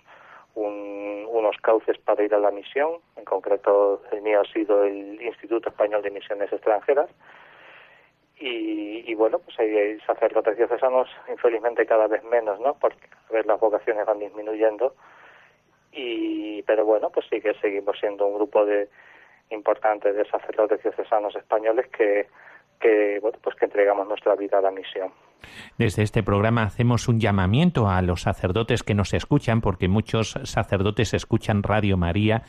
un, unos cauces para ir a la misión, en concreto el mío ha sido el Instituto Español de Misiones Extranjeras, y, y, bueno, pues hay, sacerdotes diocesanos, infelizmente cada vez menos, ¿no? Porque a ver, las vocaciones van disminuyendo, y pero bueno pues sí que seguimos siendo un grupo de importante de sacerdotes diocesanos españoles que que bueno pues que entregamos nuestra vida a la misión. Desde este programa hacemos un llamamiento a los sacerdotes que nos escuchan porque muchos sacerdotes escuchan Radio María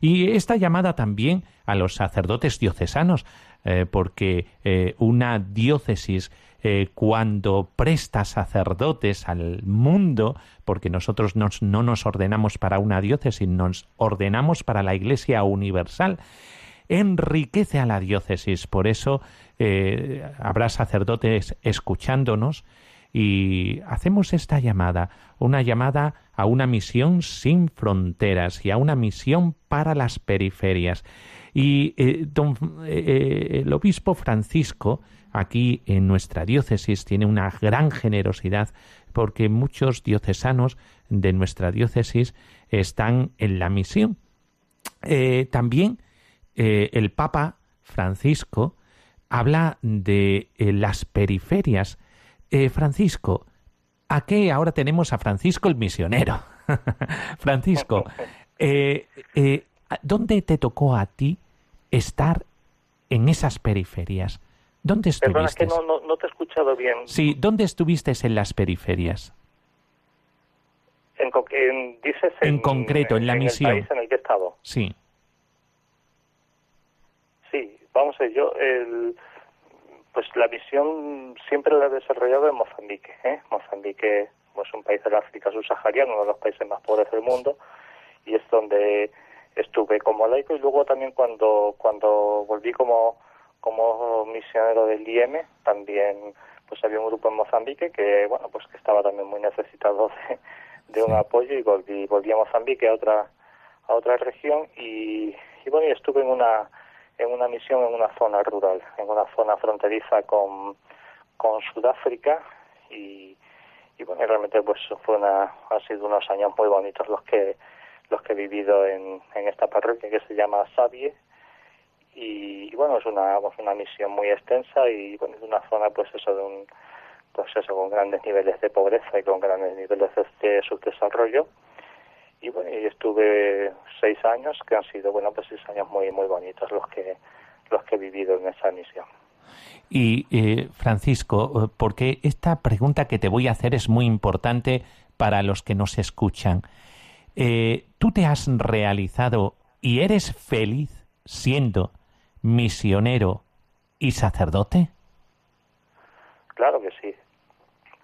y esta llamada también a los sacerdotes diocesanos eh, porque eh, una diócesis eh, cuando presta sacerdotes al mundo, porque nosotros no nos ordenamos para una diócesis, nos ordenamos para la Iglesia universal, enriquece a la diócesis. Por eso eh, habrá sacerdotes escuchándonos y hacemos esta llamada, una llamada a una misión sin fronteras y a una misión para las periferias. Y eh, don, el obispo Francisco aquí en nuestra diócesis tiene una gran generosidad porque muchos diocesanos de nuestra diócesis están en la misión. Eh, también eh, el Papa Francisco habla de eh, las periferias. Francisco, ¿a qué ahora tenemos a Francisco el misionero? Francisco, ¿dónde te tocó a ti estar en esas periferias? ¿Dónde estuviste? Perdona, que no, no, te he escuchado bien. Sí, ¿dónde estuviste en las periferias? En, en dices en, en, concreto, en, la misión. El país en el que he estado. Sí. Sí, vamos a ver, yo, el, pues la misión siempre la he desarrollado en Mozambique. ¿eh? Mozambique es pues, un país del África subsahariana, uno de los países más pobres del mundo, y es donde estuve como laico y luego también cuando, cuando volví como como misionero del IEM, también pues había un grupo en Mozambique que bueno pues que estaba también muy necesitado de, un apoyo y volví, volví a Mozambique a otra a otra región y, y bueno y estuve en una en una misión en una zona rural en una zona fronteriza con con Sudáfrica y, y bueno realmente pues fue una ha sido unos años muy bonitos los que los que he vivido en, en esta parroquia que se llama Sabie y, bueno es una una misión muy extensa y bueno es una zona pues eso de un pues eso con grandes niveles de pobreza y con grandes niveles de subdesarrollo. Y bueno y estuve seis años que han sido bueno pues seis años muy muy bonitos los que los que he vivido en esa misión. Y eh, Francisco, eh, porque esta pregunta que te voy a hacer es muy importante para los que nos escuchan. Eh, ¿Tú te has realizado y eres feliz siendo misionero y sacerdote? Claro que sí.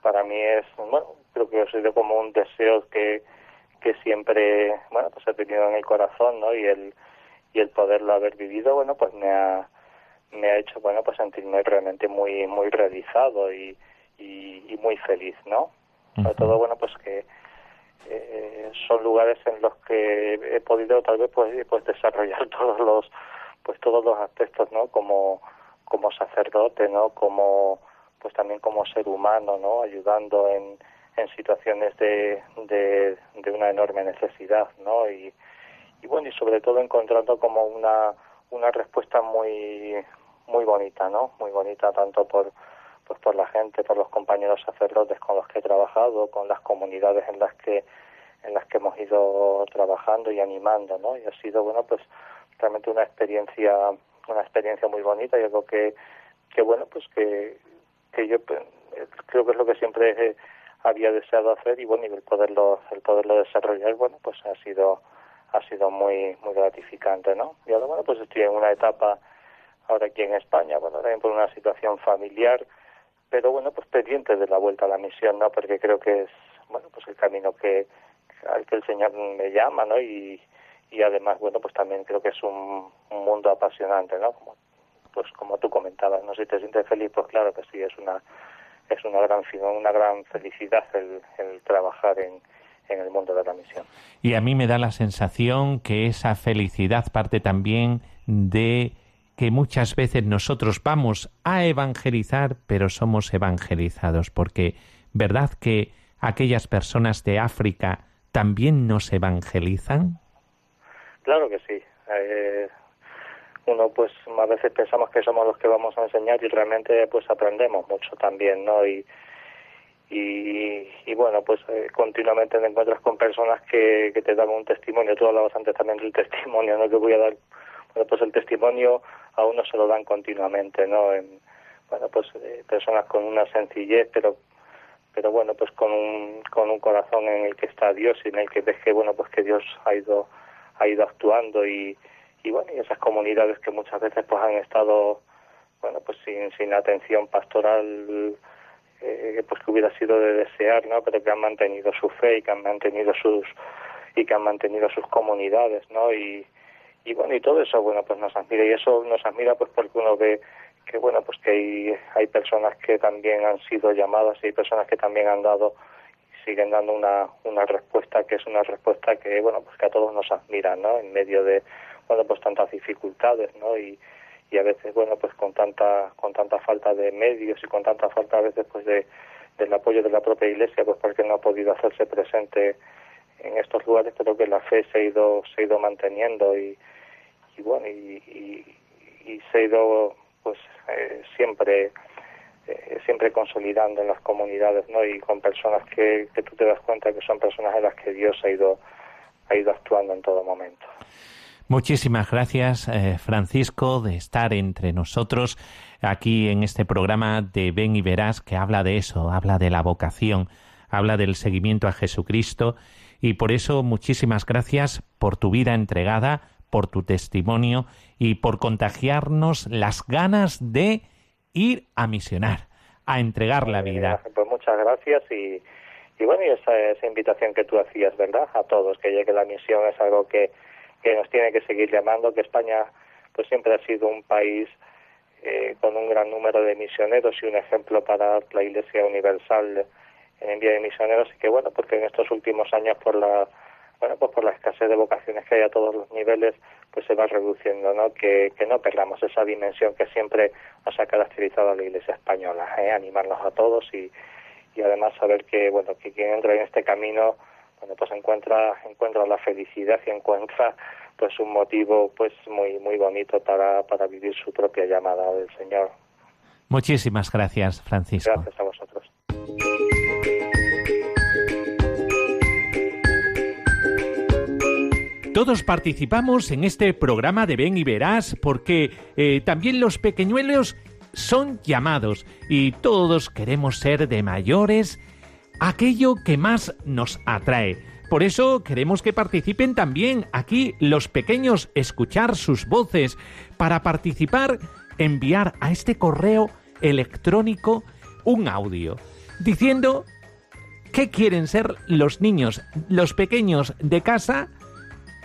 Para mí es, bueno, creo que ha sido como un deseo que, que siempre, bueno, pues he tenido en el corazón, ¿no? Y el, y el poderlo haber vivido, bueno, pues me ha, me ha hecho, bueno, pues sentirme realmente muy, muy realizado y, y, muy feliz, ¿no? Sobre todo, bueno, pues que eh, son lugares en los que he podido tal vez pues, pues desarrollar todos los pues todos los aspectos no como como sacerdote no como pues también como ser humano no ayudando en, en situaciones de, de, una enorme necesidad no y, y bueno y sobre todo encontrando como una una respuesta muy muy bonita no muy bonita tanto por pues por la gente por los compañeros sacerdotes con los que he trabajado con las comunidades en las que en las que hemos ido trabajando y animando, ¿no? Y ha sido, bueno, pues realmente una experiencia, una experiencia muy bonita y algo que, que bueno, pues que, que yo pues, creo que es lo que siempre había deseado hacer y bueno, y el poderlo, el poderlo desarrollar, bueno, pues ha sido, ha sido muy, muy gratificante, ¿no? Y ahora, bueno, pues estoy en una etapa ahora aquí en España, bueno, también por una situación familiar, pero bueno, pues pendiente de la vuelta a la misión, ¿no? Porque creo que es, bueno, pues el camino que, al que el Señor me llama, ¿no? Y, y además, bueno, pues también creo que es un, mundo apasionante, ¿no? Como, pues como tú comentabas, ¿no? Si te sientes feliz, pues claro que sí, es una es una gran una gran felicidad el, el trabajar en, en el mundo de la misión. Y a mí me da la sensación que esa felicidad parte también de que muchas veces nosotros vamos a evangelizar, pero somos evangelizados, porque verdad que aquellas personas de África también nos evangelizan? Claro que sí. Eh, uno pues a veces pensamos que somos los que vamos a enseñar y realmente pues aprendemos mucho también, ¿no? Y, y, bueno, pues eh, continuamente te encuentras con personas que, que te dan un testimonio. Tú hablabas antes también del testimonio, ¿no? Que voy a dar, bueno, pues el testimonio a uno se lo dan continuamente, ¿no? En, bueno, pues eh, personas con una sencillez, pero pero bueno, pues con un, con un corazón en el que está Dios y en el que ves que, bueno, pues que Dios ha ido, ha ido actuando y, y bueno, y esas comunidades que muchas veces pues han estado, bueno, pues sin, sin atención pastoral, eh, pues que hubiera sido de desear, ¿no? Pero que han mantenido su fe y que han mantenido sus, y que han mantenido sus comunidades, ¿no? Y, y bueno, y todo eso, bueno, pues nos admira y eso nos admira pues porque uno ve que bueno pues que hay, hay personas que también han sido llamadas y hay personas que también han dado y siguen dando una, una respuesta que es una respuesta que bueno pues que a todos nos admira no en medio de bueno pues tantas dificultades no y, y a veces bueno pues con tanta con tanta falta de medios y con tanta falta a veces pues de del apoyo de la propia iglesia pues porque no ha podido hacerse presente en estos lugares pero que la fe se ha ido se ha ido manteniendo y, y bueno y, y, se ha ido pues eh, siempre eh, siempre consolidando en las comunidades no y con personas que, que tú te das cuenta que son personas en las que Dios ha ido ha ido actuando en todo momento Muchísimas gracias, eh, Francisco, de estar entre nosotros aquí en este programa de Ven y Verás, que habla de eso, habla de la vocación, habla del seguimiento a Jesucristo. Y por eso, muchísimas gracias por tu vida entregada, por tu testimonio y por contagiarnos las ganas de ir a misionar, a entregar la vida. Pues muchas gracias y, y bueno, y esa, esa invitación que tú hacías, ¿verdad? A todos, que llegue la misión es algo que, que nos tiene que seguir llamando, que España pues siempre ha sido un país eh, con un gran número de misioneros y un ejemplo para la Iglesia Universal en envío de misioneros y que bueno, porque en estos últimos años por la bueno, pues por la escasez de vocaciones que hay a todos los niveles, pues se va reduciendo, ¿no? Que, que no perdamos esa dimensión que siempre nos ha caracterizado a la Iglesia española, ¿eh? animarnos a todos y, y además saber que, bueno, que quien entra en este camino, bueno, pues encuentra, encuentra la felicidad y encuentra pues un motivo pues muy muy bonito para, para vivir su propia llamada del Señor. Muchísimas gracias, Francisco. Gracias a vosotros. Todos participamos en este programa de Ven y Verás porque eh, también los pequeñuelos son llamados y todos queremos ser de mayores aquello que más nos atrae. Por eso queremos que participen también aquí los pequeños, escuchar sus voces. Para participar, enviar a este correo electrónico un audio diciendo qué quieren ser los niños, los pequeños de casa,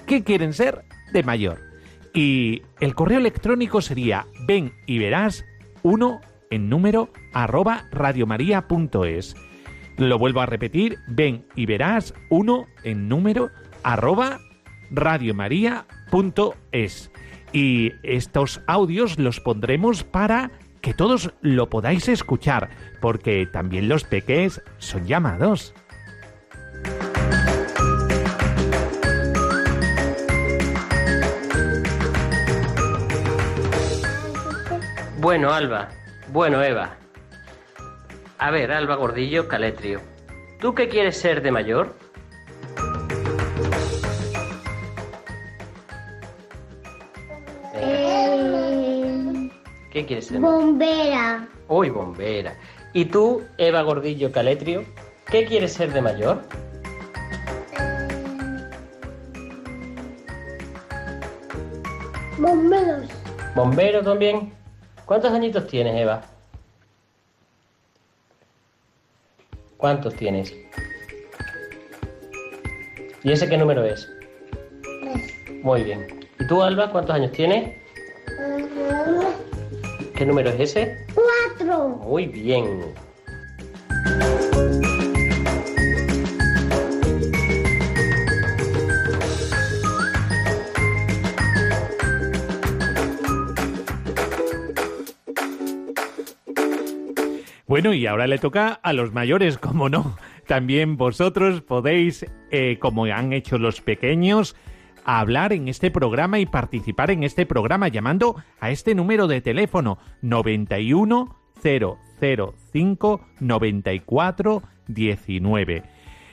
qué quieren ser de mayor. Y el correo electrónico sería ven y verás uno en número arroba radiomaria.es. Lo vuelvo a repetir, ven y verás uno en número arroba radiomaria.es. Y estos audios los pondremos para que todos lo podáis escuchar, porque también los peques son llamados. Bueno, Alba. Bueno, Eva. A ver, Alba Gordillo Caletrio. ¿Tú qué quieres ser de mayor? Eh, ¿Qué quieres ser? de mayor? bombera. Uy, bombera. ¿Y tú, Eva Gordillo Caletrio, qué quieres ser de mayor? Bomberos. ¿Bombero también? ¿Cuántos añitos tienes, Eva? ¿Cuántos tienes? ¿Y ese qué número es? Muy bien. ¿Y tú, Alba, cuántos años tienes? ¿Qué número es ese? Cuatro. Muy bien. Bueno, y ahora le toca a los mayores, como no. También vosotros podéis, eh, como han hecho los pequeños, hablar en este programa y participar en este programa llamando a este número de teléfono 91 005 94 19.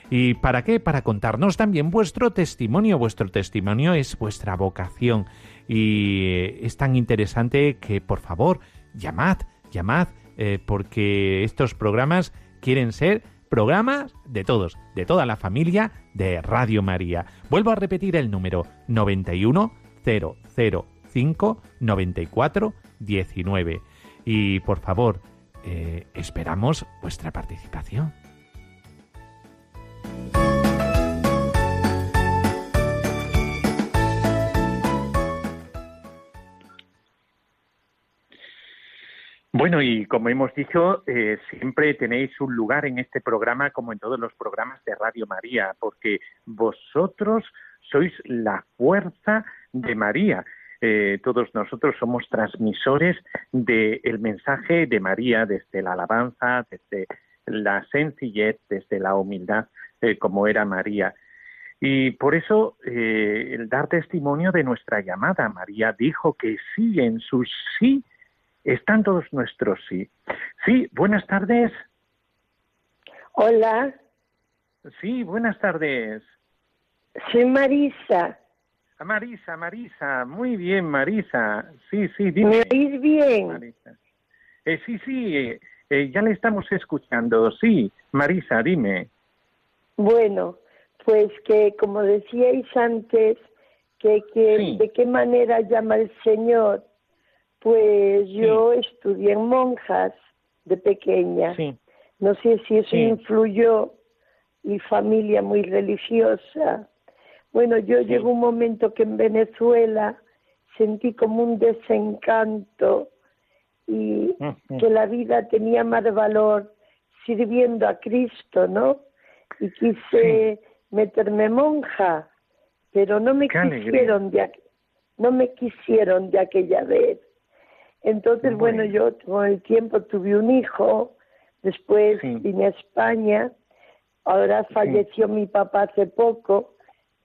¿Y para qué? Para contarnos también vuestro testimonio. Vuestro testimonio es vuestra vocación. Y eh, es tan interesante que, por favor, llamad, llamad, eh, porque estos programas quieren ser programas de todos, de toda la familia de Radio María. Vuelvo a repetir el número 91 005 94 19. Y por favor, eh, esperamos vuestra participación. Bueno, y como hemos dicho, eh, siempre tenéis un lugar en este programa, como en todos los programas de Radio María, porque vosotros sois la fuerza de María. Eh, todos nosotros somos transmisores del mensaje de María desde la alabanza, desde la sencillez, desde la humildad, eh, como era María. Y por eso eh, el dar testimonio de nuestra llamada, María dijo que sí, en su sí están todos nuestros sí. Sí, buenas tardes. Hola, Sí, buenas tardes. soy Marisa. Ah, Marisa, Marisa, muy bien, Marisa. Sí, sí, ¿Me dime. oís bien? Marisa. Eh, sí, sí, eh, eh, ya le estamos escuchando. Sí, Marisa, dime. Bueno, pues que como decíais antes, que, que Sí. de qué manera llama el Señor, pues yo estudié en monjas de pequeña. Sí, No sé si eso Sí. influyó, mi familia muy religiosa. Bueno, yo llegó un momento que en Venezuela sentí como un desencanto y que la vida tenía más valor sirviendo a Cristo, ¿no? Y quise meterme monja, pero no me Qué alegría. quisieron de no me quisieron de aquella vez. Entonces, bueno, Bueno. yo con el tiempo tuve un hijo, después Sí. vine a España, ahora falleció mi papá hace poco,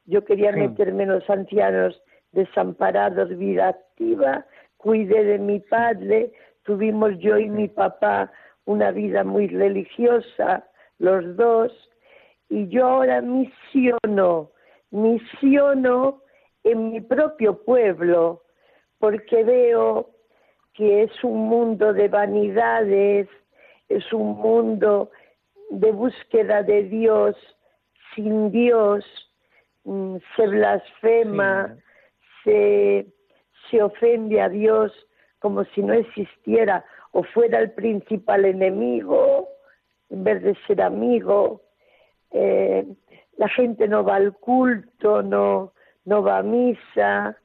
yo quería Sí. meterme en los ancianos desamparados, vida activa, cuidé de mi padre, tuvimos yo y mi papá una vida muy religiosa, los dos, y yo ahora misiono, misiono en mi propio pueblo, porque veo que es un mundo de vanidades, es un mundo de búsqueda de Dios, sin Dios, mm, se blasfema, se, se ofende a Dios como si no existiera o fuera el principal enemigo en vez de ser amigo. Eh, la gente no va al culto, no, no va a misa,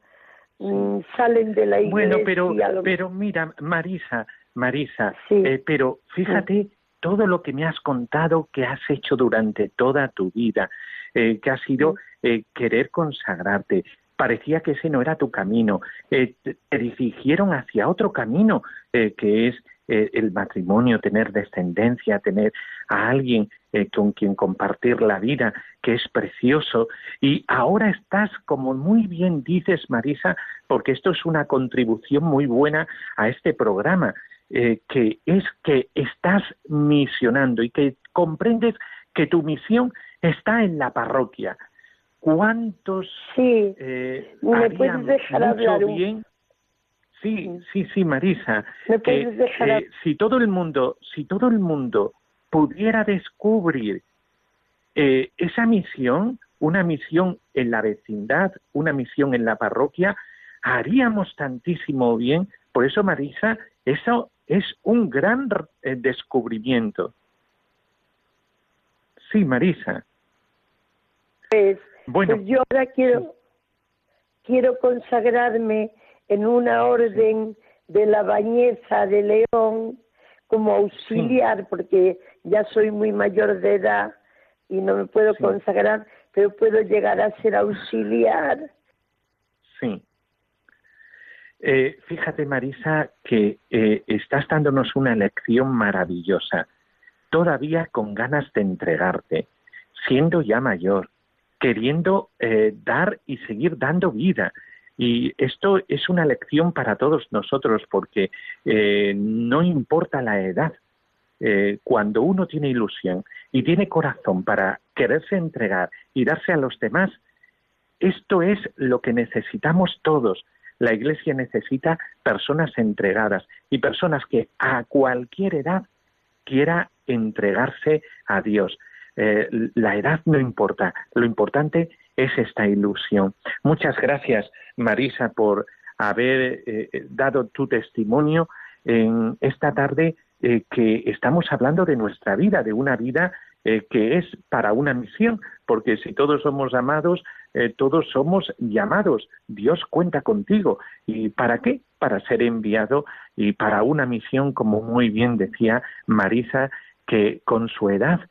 salen de la iglesia. Bueno, pero, pero mira, Marisa, Marisa, eh, pero fíjate todo lo que me has contado que has hecho durante toda tu vida, eh, que ha sido eh, querer consagrarte. Parecía que ese no era tu camino. te, dirigieron hacia otro camino, que es el matrimonio, tener descendencia, tener a alguien con quien compartir la vida, que es precioso. Y ahora estás, como muy bien dices, Marisa, porque esto es una contribución muy buena a este programa. Eh, que es que estás misionando y que comprendes que tu misión está en la parroquia. ¿Cuántos sí. Eh, ¿Me puedes dejar hablar bien? Sí, sí, sí, Marisa. Eh, si todo el mundo, si todo el mundo pudiera descubrir esa misión, una misión en la vecindad, una misión en la parroquia, haríamos tantísimo bien. Por eso, Marisa, eso es un gran eh, descubrimiento. Sí, Marisa. Pues, bueno, pues yo ahora quiero, quiero consagrarme en una orden de la bañeza de León como auxiliar, porque ya soy muy mayor de edad y no me puedo consagrar, pero puedo llegar a ser auxiliar. Sí. Eh, fíjate, Marisa, que eh, estás dándonos una lección maravillosa, todavía con ganas de entregarte, siendo ya mayor, queriendo eh, dar y seguir dando vida. Y esto es una lección para todos nosotros porque no importa la edad, cuando uno tiene ilusión y tiene corazón para quererse entregar y darse a los demás, esto es lo que necesitamos todos la Iglesia necesita personas entregadas y personas que a cualquier edad quiera entregarse a Dios. Eh, la edad no importa, lo importante es esta ilusión. Muchas gracias, Marisa, por haber eh, dado tu testimonio en esta tarde eh, que estamos hablando de nuestra vida, de una vida que es para una misión, porque si todos somos amados, eh, todos somos llamados. Dios cuenta contigo. ¿Y para qué? Para ser enviado y para una misión, como muy bien decía Marisa, que con su edad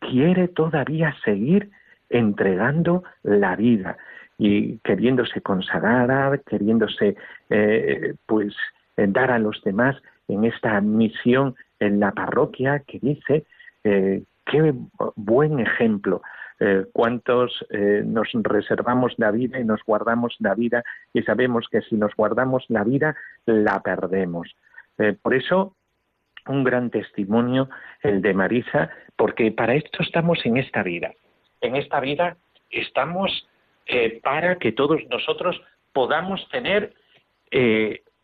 quiere todavía seguir entregando la vida y queriéndose consagrar, queriéndose eh, pues dar a los demás en esta misión en la parroquia que dice eh, qué buen ejemplo eh, cuántos eh, nos reservamos la vida y nos guardamos la vida y sabemos que si nos guardamos la vida la perdemos. Eh, por eso un gran testimonio el de Marisa, porque para esto estamos en esta vida. En esta vida estamos para que todos nosotros podamos tener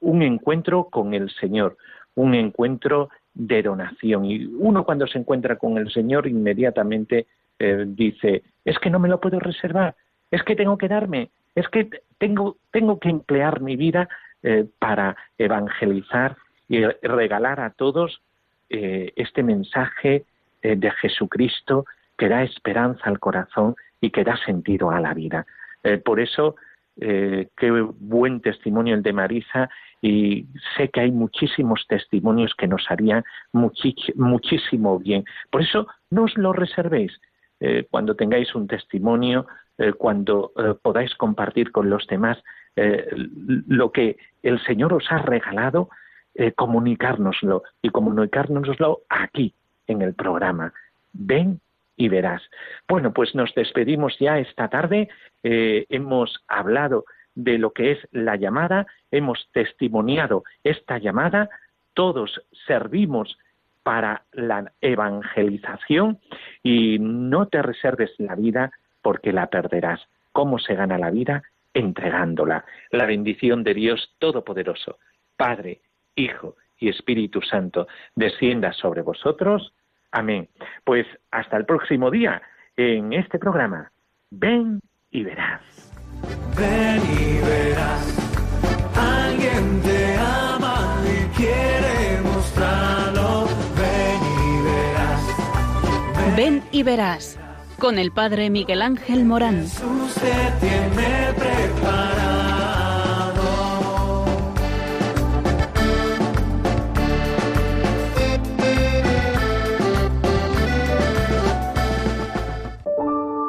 un encuentro con el Señor, un encuentro de donación. Y uno cuando se encuentra con el Señor inmediatamente eh, dice, es que no me lo puedo reservar, es que tengo que darme, es que tengo, tengo que emplear mi vida eh, para evangelizar y regalar a todos eh, este mensaje de Jesucristo que da esperanza al corazón y que da sentido a la vida. por eso, qué buen testimonio el de Marisa y sé que hay muchísimos testimonios que nos harían muchísimo bien. Por eso, no os lo reservéis, eh, cuando tengáis un testimonio, eh, cuando eh, podáis compartir con los demás lo que el Señor os ha regalado, comunicárnoslo y comunicárnoslo aquí en el programa. Ven y verás. Bueno, pues nos despedimos ya esta tarde. hemos hablado de lo que es la llamada, hemos testimoniado esta llamada, todos servimos para la evangelización y no te reserves la vida porque la perderás. ¿Cómo se gana la vida? Entregándola. La bendición de Dios Todopoderoso, Padre, Hijo y Espíritu Santo, descienda sobre vosotros. Amén. Pues hasta el próximo día en este programa. Ven y verás. Ven y verás. Alguien te ama y quiere mostrarlo. Ven y verás. Ven y verás. Con el padre Miguel Ángel Morán. Jesús te tiene preparado.